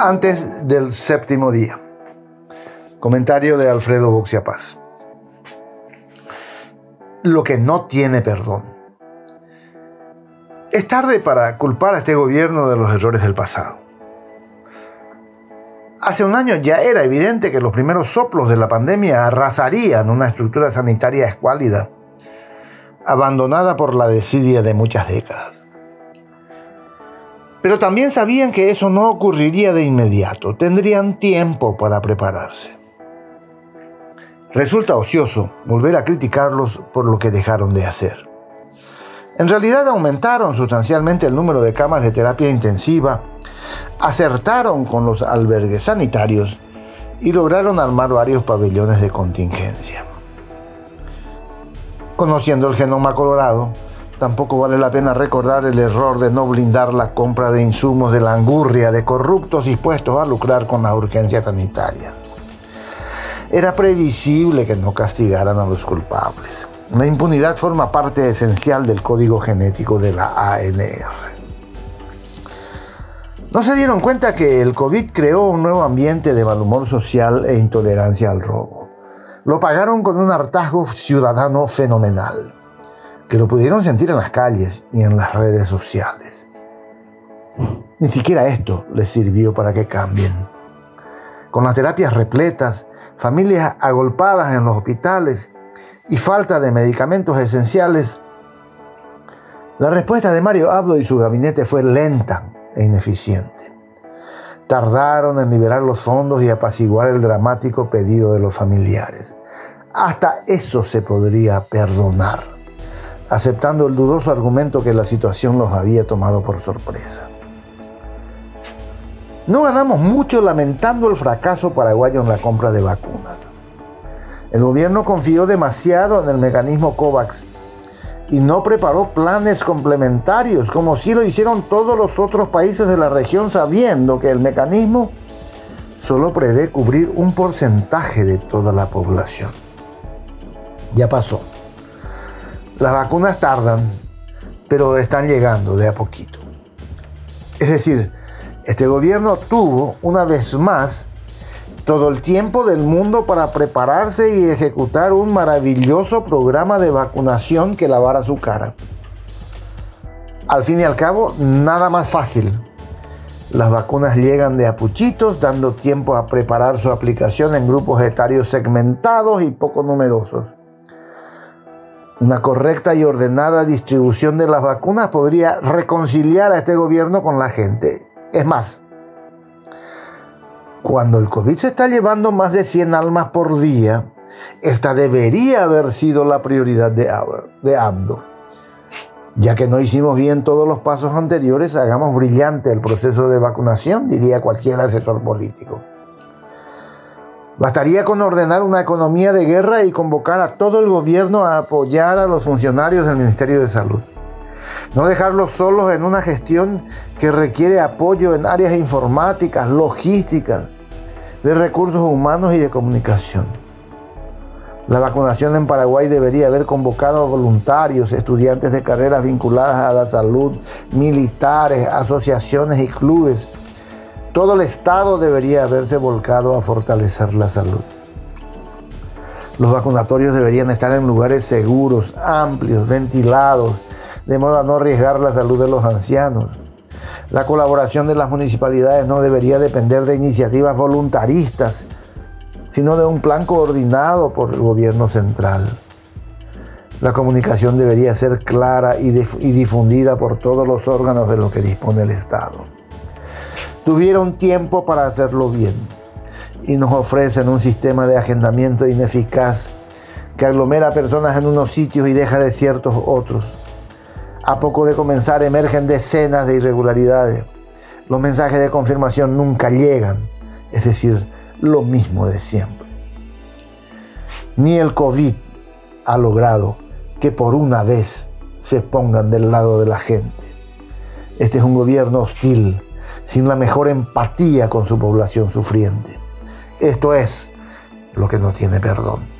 antes del séptimo día. Comentario de Alfredo Boxiapaz. Lo que no tiene perdón. Es tarde para culpar a este gobierno de los errores del pasado. Hace un año ya era evidente que los primeros soplos de la pandemia arrasarían una estructura sanitaria escuálida, abandonada por la desidia de muchas décadas. Pero también sabían que eso no ocurriría de inmediato, tendrían tiempo para prepararse. Resulta ocioso volver a criticarlos por lo que dejaron de hacer. En realidad aumentaron sustancialmente el número de camas de terapia intensiva, acertaron con los albergues sanitarios y lograron armar varios pabellones de contingencia. Conociendo el genoma colorado, Tampoco vale la pena recordar el error de no blindar la compra de insumos de la angurria de corruptos dispuestos a lucrar con la urgencia sanitaria. Era previsible que no castigaran a los culpables. La impunidad forma parte esencial del código genético de la ANR. No se dieron cuenta que el COVID creó un nuevo ambiente de mal humor social e intolerancia al robo. Lo pagaron con un hartazgo ciudadano fenomenal que lo pudieron sentir en las calles y en las redes sociales. Ni siquiera esto les sirvió para que cambien. Con las terapias repletas, familias agolpadas en los hospitales y falta de medicamentos esenciales, la respuesta de Mario Abdo y su gabinete fue lenta e ineficiente. Tardaron en liberar los fondos y apaciguar el dramático pedido de los familiares. Hasta eso se podría perdonar aceptando el dudoso argumento que la situación los había tomado por sorpresa. No ganamos mucho lamentando el fracaso paraguayo en la compra de vacunas. El gobierno confió demasiado en el mecanismo COVAX y no preparó planes complementarios como sí lo hicieron todos los otros países de la región sabiendo que el mecanismo solo prevé cubrir un porcentaje de toda la población. Ya pasó. Las vacunas tardan, pero están llegando de a poquito. Es decir, este gobierno tuvo una vez más todo el tiempo del mundo para prepararse y ejecutar un maravilloso programa de vacunación que lavara su cara. Al fin y al cabo, nada más fácil. Las vacunas llegan de a puchitos, dando tiempo a preparar su aplicación en grupos etarios segmentados y poco numerosos. Una correcta y ordenada distribución de las vacunas podría reconciliar a este gobierno con la gente. Es más, cuando el COVID se está llevando más de 100 almas por día, esta debería haber sido la prioridad de, Abdo. Ya que no hicimos bien todos los pasos anteriores, hagamos brillante el proceso de vacunación, diría cualquier asesor político. Bastaría con ordenar una economía de guerra y convocar a todo el gobierno a apoyar a los funcionarios del Ministerio de Salud. No dejarlos solos en una gestión que requiere apoyo en áreas informáticas, logísticas, de recursos humanos y de comunicación. La vacunación en Paraguay debería haber convocado a voluntarios, estudiantes de carreras vinculadas a la salud, militares, asociaciones y clubes todo el Estado debería haberse volcado a fortalecer la salud. Los vacunatorios deberían estar en lugares seguros, amplios, ventilados, de modo a no arriesgar la salud de los ancianos. La colaboración de las municipalidades no debería depender de iniciativas voluntaristas, sino de un plan coordinado por el gobierno central. La comunicación debería ser clara y, difundida por todos los órganos de los que dispone el Estado tuvieron tiempo para hacerlo bien y nos ofrecen un sistema de agendamiento ineficaz que aglomera personas en unos sitios y deja de ciertos otros. A poco de comenzar emergen decenas de irregularidades. Los mensajes de confirmación nunca llegan, es decir, lo mismo de siempre. Ni el COVID ha logrado que por una vez se pongan del lado de la gente. Este es un gobierno hostil sin la mejor empatía con su población sufriente. Esto es lo que no tiene perdón.